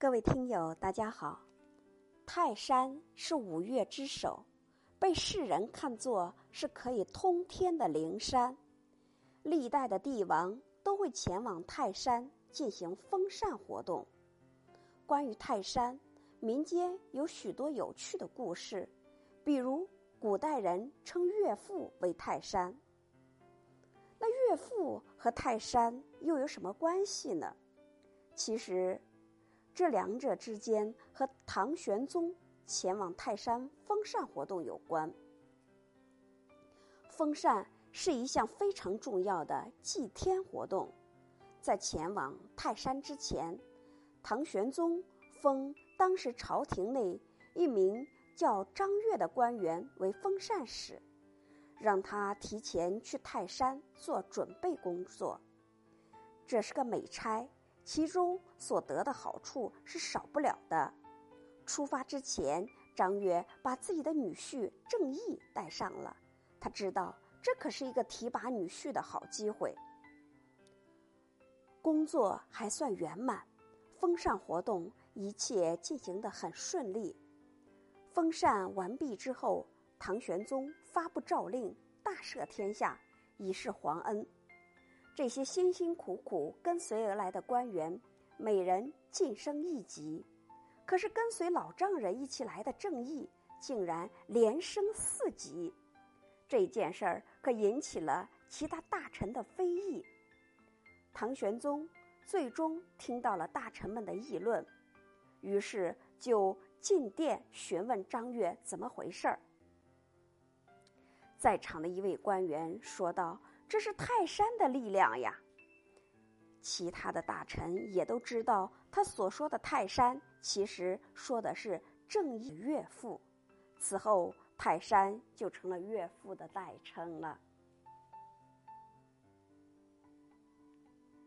各位听友，大家好。泰山是五岳之首，被世人看作是可以通天的灵山。历代的帝王都会前往泰山进行封禅活动。关于泰山，民间有许多有趣的故事，比如古代人称岳父为泰山。那岳父和泰山又有什么关系呢？其实。这两者之间和唐玄宗前往泰山封禅活动有关。封禅是一项非常重要的祭天活动，在前往泰山之前，唐玄宗封当时朝廷内一名叫张悦的官员为封禅使，让他提前去泰山做准备工作。这是个美差。其中所得的好处是少不了的。出发之前，张悦把自己的女婿郑义带上了。他知道这可是一个提拔女婿的好机会。工作还算圆满，封禅活动一切进行的很顺利。封禅完毕之后，唐玄宗发布诏令，大赦天下，以示皇恩。这些辛辛苦苦跟随而来的官员，每人晋升一级，可是跟随老丈人一起来的正义竟然连升四级，这件事儿可引起了其他大臣的非议。唐玄宗最终听到了大臣们的议论，于是就进殿询问张悦怎么回事儿。在场的一位官员说道。这是泰山的力量呀！其他的大臣也都知道，他所说的泰山，其实说的是正义岳父。此后，泰山就成了岳父的代称了。